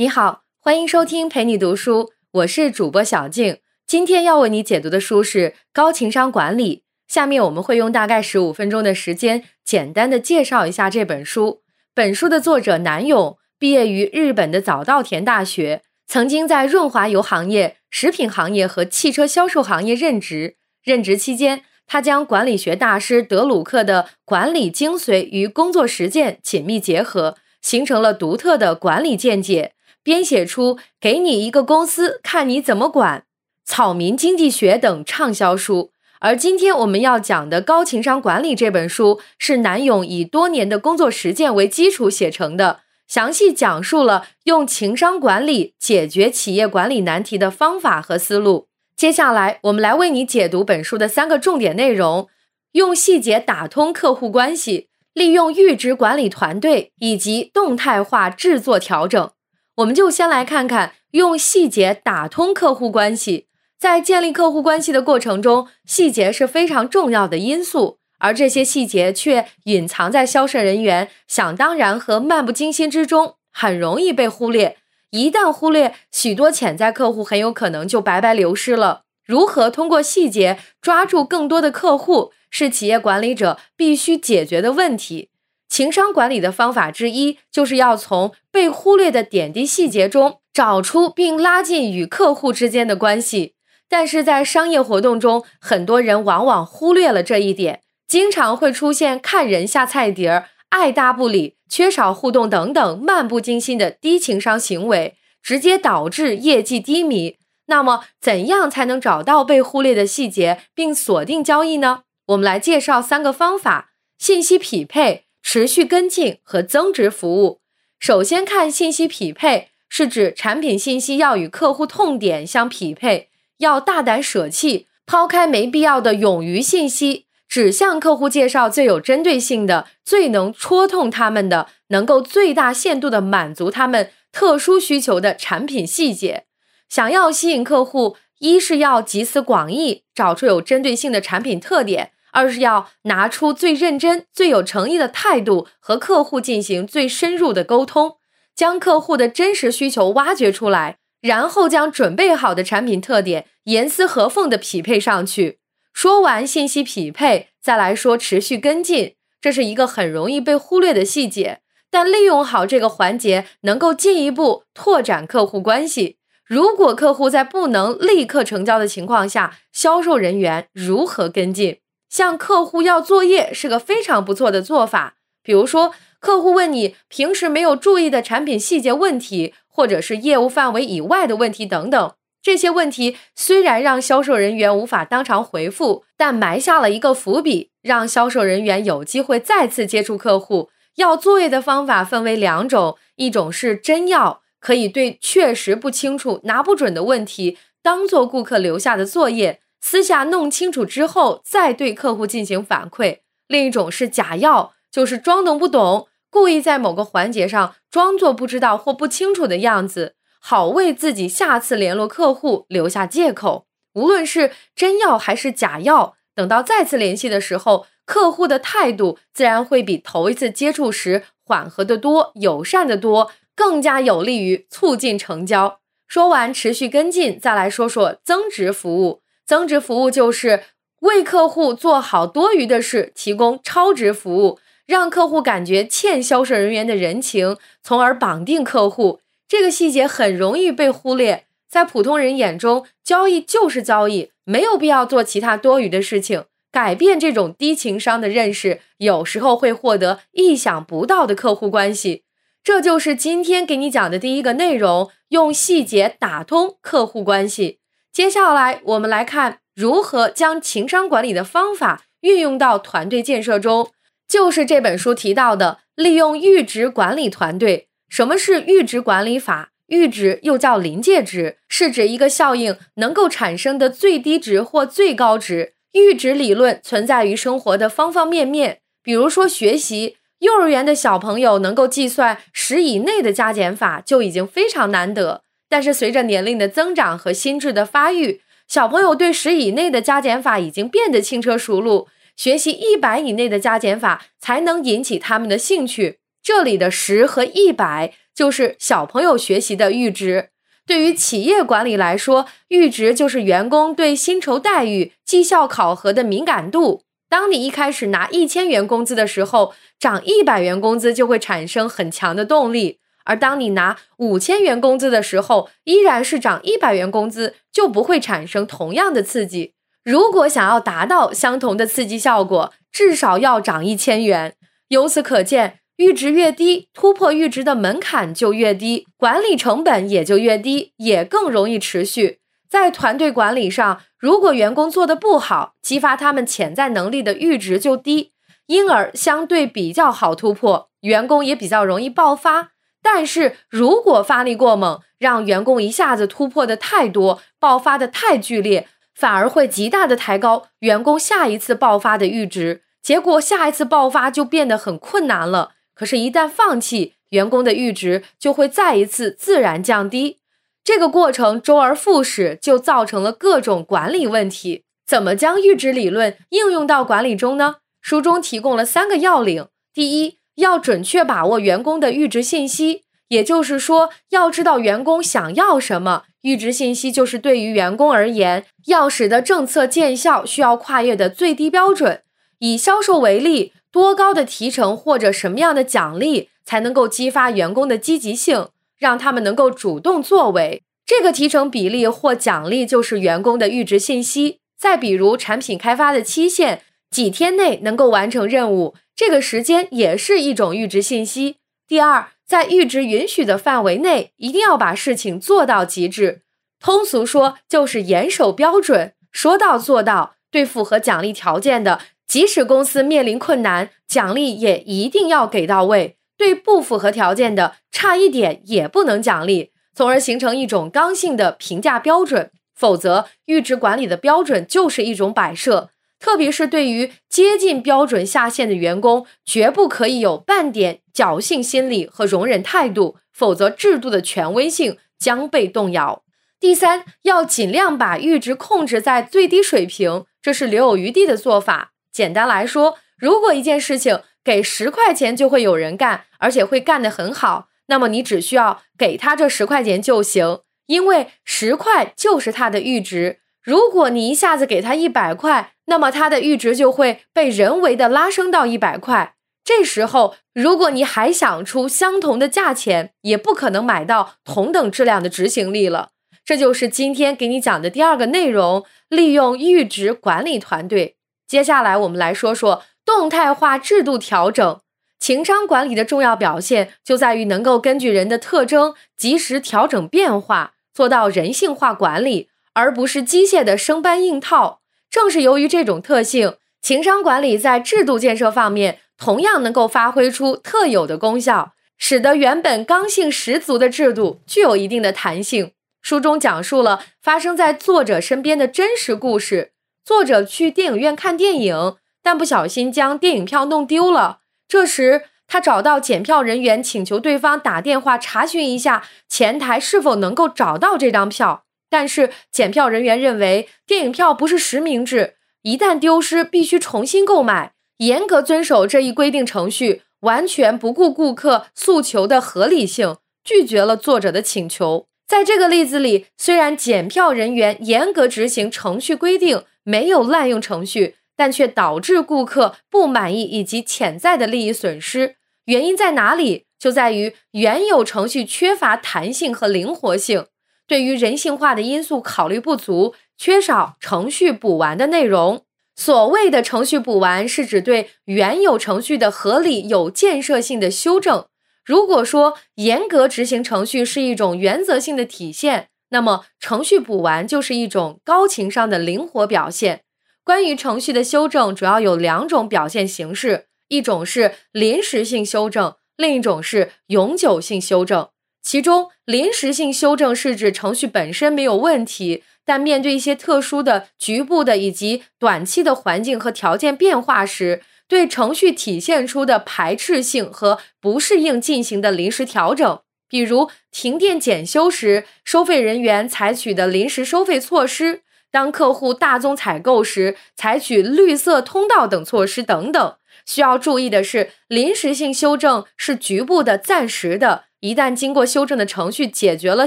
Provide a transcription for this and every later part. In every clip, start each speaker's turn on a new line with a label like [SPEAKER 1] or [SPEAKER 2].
[SPEAKER 1] 你好，欢迎收听陪你读书，我是主播小静。今天要为你解读的书是《高情商管理》。下面我们会用大概十五分钟的时间，简单的介绍一下这本书。本书的作者南勇毕业于日本的早稻田大学，曾经在润滑油行业、食品行业和汽车销售行业任职。任职期间，他将管理学大师德鲁克的管理精髓与工作实践紧密结合，形成了独特的管理见解。编写出《给你一个公司，看你怎么管》《草民经济学》等畅销书，而今天我们要讲的《高情商管理》这本书，是南勇以多年的工作实践为基础写成的，详细讲述了用情商管理解决企业管理难题的方法和思路。接下来，我们来为你解读本书的三个重点内容：用细节打通客户关系，利用阈值管理团队，以及动态化制作调整。我们就先来看看用细节打通客户关系。在建立客户关系的过程中，细节是非常重要的因素，而这些细节却隐藏在销售人员想当然和漫不经心之中，很容易被忽略。一旦忽略，许多潜在客户很有可能就白白流失了。如何通过细节抓住更多的客户，是企业管理者必须解决的问题。情商管理的方法之一，就是要从被忽略的点滴细节中找出并拉近与客户之间的关系。但是在商业活动中，很多人往往忽略了这一点，经常会出现看人下菜碟儿、爱搭不理、缺少互动等等漫不经心的低情商行为，直接导致业绩低迷。那么，怎样才能找到被忽略的细节并锁定交易呢？我们来介绍三个方法：信息匹配。持续跟进和增值服务。首先看信息匹配，是指产品信息要与客户痛点相匹配，要大胆舍弃，抛开没必要的冗余信息，只向客户介绍最有针对性的、最能戳痛他们的、能够最大限度的满足他们特殊需求的产品细节。想要吸引客户，一是要集思广益，找出有针对性的产品特点。二是要拿出最认真、最有诚意的态度，和客户进行最深入的沟通，将客户的真实需求挖掘出来，然后将准备好的产品特点严丝合缝的匹配上去。说完信息匹配，再来说持续跟进，这是一个很容易被忽略的细节，但利用好这个环节，能够进一步拓展客户关系。如果客户在不能立刻成交的情况下，销售人员如何跟进？向客户要作业是个非常不错的做法。比如说，客户问你平时没有注意的产品细节问题，或者是业务范围以外的问题等等。这些问题虽然让销售人员无法当场回复，但埋下了一个伏笔，让销售人员有机会再次接触客户。要作业的方法分为两种：一种是真要，可以对确实不清楚、拿不准的问题当做顾客留下的作业。私下弄清楚之后，再对客户进行反馈。另一种是假药，就是装懂不懂，故意在某个环节上装作不知道或不清楚的样子，好为自己下次联络客户留下借口。无论是真药还是假药，等到再次联系的时候，客户的态度自然会比头一次接触时缓和的多、友善的多，更加有利于促进成交。说完持续跟进，再来说说增值服务。增值服务就是为客户做好多余的事，提供超值服务，让客户感觉欠销售人员的人情，从而绑定客户。这个细节很容易被忽略，在普通人眼中，交易就是交易，没有必要做其他多余的事情。改变这种低情商的认识，有时候会获得意想不到的客户关系。这就是今天给你讲的第一个内容：用细节打通客户关系。接下来，我们来看如何将情商管理的方法运用到团队建设中，就是这本书提到的利用阈值管理团队。什么是阈值管理法？阈值又叫临界值，是指一个效应能够产生的最低值或最高值。阈值理论存在于生活的方方面面，比如说学习，幼儿园的小朋友能够计算十以内的加减法就已经非常难得。但是随着年龄的增长和心智的发育，小朋友对十以内的加减法已经变得轻车熟路，学习一百以内的加减法才能引起他们的兴趣。这里的十和一百就是小朋友学习的阈值。对于企业管理来说，阈值就是员工对薪酬待遇、绩效考核的敏感度。当你一开始拿一千元工资的时候，涨一百元工资就会产生很强的动力；而当你拿五千元工资的时候，依然是涨一百元工资，就不会产生同样的刺激。如果想要达到相同的刺激效果，至少要涨一千元。由此可见，阈值越低，突破阈值的门槛就越低，管理成本也就越低，也更容易持续。在团队管理上，如果员工做的不好，激发他们潜在能力的阈值就低，因而相对比较好突破，员工也比较容易爆发。但是如果发力过猛，让员工一下子突破的太多，爆发的太剧烈。反而会极大的抬高员工下一次爆发的阈值，结果下一次爆发就变得很困难了。可是，一旦放弃，员工的阈值就会再一次自然降低。这个过程周而复始，就造成了各种管理问题。怎么将阈值理论应用到管理中呢？书中提供了三个要领：第一，要准确把握员工的阈值信息，也就是说，要知道员工想要什么。阈值信息就是对于员工而言，要使得政策见效需要跨越的最低标准。以销售为例，多高的提成或者什么样的奖励才能够激发员工的积极性，让他们能够主动作为？这个提成比例或奖励就是员工的阈值信息。再比如产品开发的期限，几天内能够完成任务，这个时间也是一种阈值信息。第二。在阈值允许的范围内，一定要把事情做到极致。通俗说，就是严守标准，说到做到。对符合奖励条件的，即使公司面临困难，奖励也一定要给到位；对不符合条件的，差一点也不能奖励，从而形成一种刚性的评价标准。否则，阈值管理的标准就是一种摆设。特别是对于接近标准下限的员工，绝不可以有半点侥幸心理和容忍态度，否则制度的权威性将被动摇。第三，要尽量把阈值控制在最低水平，这是留有余地的做法。简单来说，如果一件事情给十块钱就会有人干，而且会干得很好，那么你只需要给他这十块钱就行，因为十块就是他的阈值。如果你一下子给他一百块，那么他的阈值就会被人为的拉升到一百块。这时候，如果你还想出相同的价钱，也不可能买到同等质量的执行力了。这就是今天给你讲的第二个内容：利用阈值管理团队。接下来，我们来说说动态化制度调整。情商管理的重要表现就在于能够根据人的特征及时调整变化，做到人性化管理，而不是机械的生搬硬套。正是由于这种特性，情商管理在制度建设方面同样能够发挥出特有的功效，使得原本刚性十足的制度具有一定的弹性。书中讲述了发生在作者身边的真实故事：作者去电影院看电影，但不小心将电影票弄丢了。这时，他找到检票人员，请求对方打电话查询一下前台是否能够找到这张票。但是检票人员认为电影票不是实名制，一旦丢失必须重新购买，严格遵守这一规定程序，完全不顾顾客诉求的合理性，拒绝了作者的请求。在这个例子里，虽然检票人员严格执行程序规定，没有滥用程序，但却导致顾客不满意以及潜在的利益损失。原因在哪里？就在于原有程序缺乏弹性和灵活性。对于人性化的因素考虑不足，缺少程序补完的内容。所谓的程序补完，是指对原有程序的合理、有建设性的修正。如果说严格执行程序是一种原则性的体现，那么程序补完就是一种高情商的灵活表现。关于程序的修正，主要有两种表现形式：一种是临时性修正，另一种是永久性修正。其中，临时性修正是指程序本身没有问题，但面对一些特殊的、局部的以及短期的环境和条件变化时，对程序体现出的排斥性和不适应进行的临时调整。比如，停电检修时，收费人员采取的临时收费措施；当客户大宗采购时，采取绿色通道等措施等等。需要注意的是，临时性修正是局部的、暂时的。一旦经过修正的程序解决了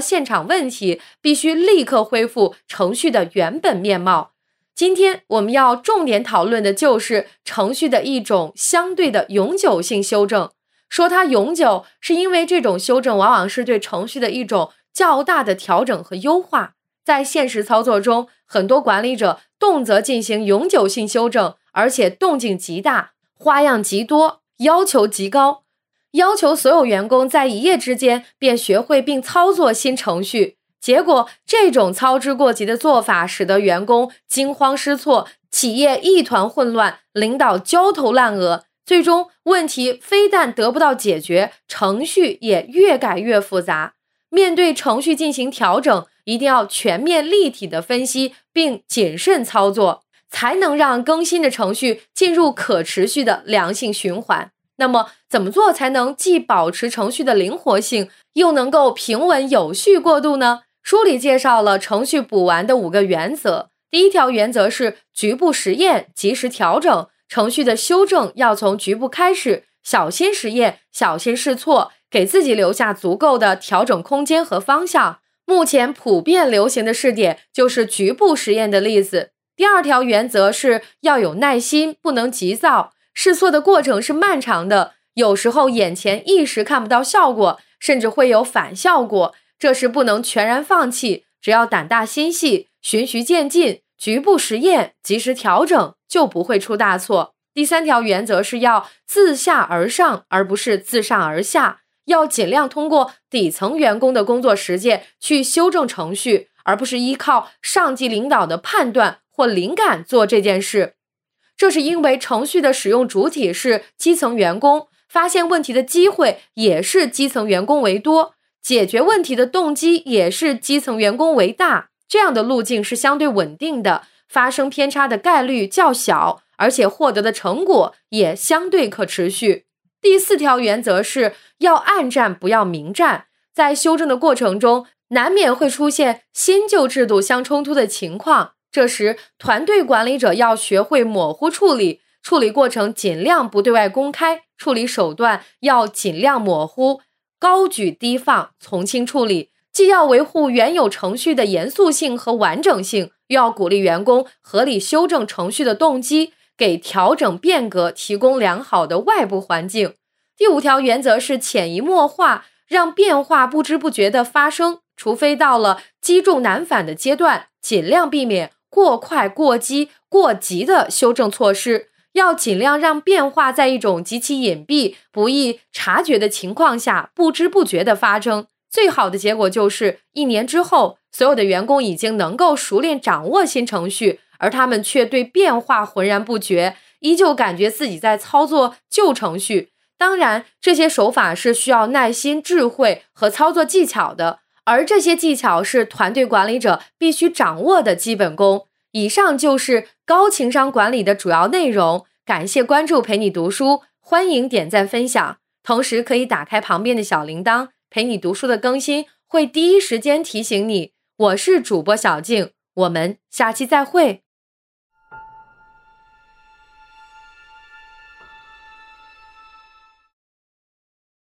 [SPEAKER 1] 现场问题，必须立刻恢复程序的原本面貌。今天我们要重点讨论的就是程序的一种相对的永久性修正。说它永久，是因为这种修正往往是对程序的一种较大的调整和优化。在现实操作中，很多管理者动辄进行永久性修正，而且动静极大，花样极多，要求极高，要求所有员工在一夜之间便学会并操作新程序。结果，这种操之过急的做法使得员工惊慌失措，企业一团混乱，领导焦头烂额。最终，问题非但得不到解决，程序也越改越复杂。面对程序进行调整，一定要全面立体的分析并谨慎操作，才能让更新的程序进入可持续的良性循环。那么，怎么做才能既保持程序的灵活性，又能够平稳有序过渡呢？书里介绍了程序补完的五个原则。第一条原则是局部实验，及时调整程序的修正要从局部开始，小心实验，小心试错，给自己留下足够的调整空间和方向。目前普遍流行的试点就是局部实验的例子。第二条原则是要有耐心，不能急躁。试错的过程是漫长的，有时候眼前一时看不到效果，甚至会有反效果。这时不能全然放弃，只要胆大心细，循序渐进，局部实验，及时调整，就不会出大错。第三条原则是要自下而上，而不是自上而下，要尽量通过底层员工的工作实践去修正程序，而不是依靠上级领导的判断或灵感做这件事。这是因为程序的使用主体是基层员工，发现问题的机会也是基层员工为多。解决问题的动机也是基层员工为大，这样的路径是相对稳定的，发生偏差的概率较小，而且获得的成果也相对可持续。第四条原则是要暗战，不要明战。在修正的过程中，难免会出现新旧制度相冲突的情况，这时团队管理者要学会模糊处理，处理过程尽量不对外公开，处理手段要尽量模糊。高举低放，从轻处理，既要维护原有程序的严肃性和完整性，又要鼓励员工合理修正程序的动机，给调整变革提供良好的外部环境。第五条原则是潜移默化，让变化不知不觉的发生，除非到了积重难返的阶段，尽量避免过快、过激、过急的修正措施。要尽量让变化在一种极其隐蔽、不易察觉的情况下不知不觉的发生。最好的结果就是一年之后，所有的员工已经能够熟练掌握新程序，而他们却对变化浑然不觉，依旧感觉自己在操作旧程序。当然，这些手法是需要耐心、智慧和操作技巧的，而这些技巧是团队管理者必须掌握的基本功。以上就是高情商管理的主要内容。感谢关注，陪你读书，欢迎点赞分享，同时可以打开旁边的小铃铛，陪你读书的更新会第一时间提醒你。我是主播小静，我们下期再会。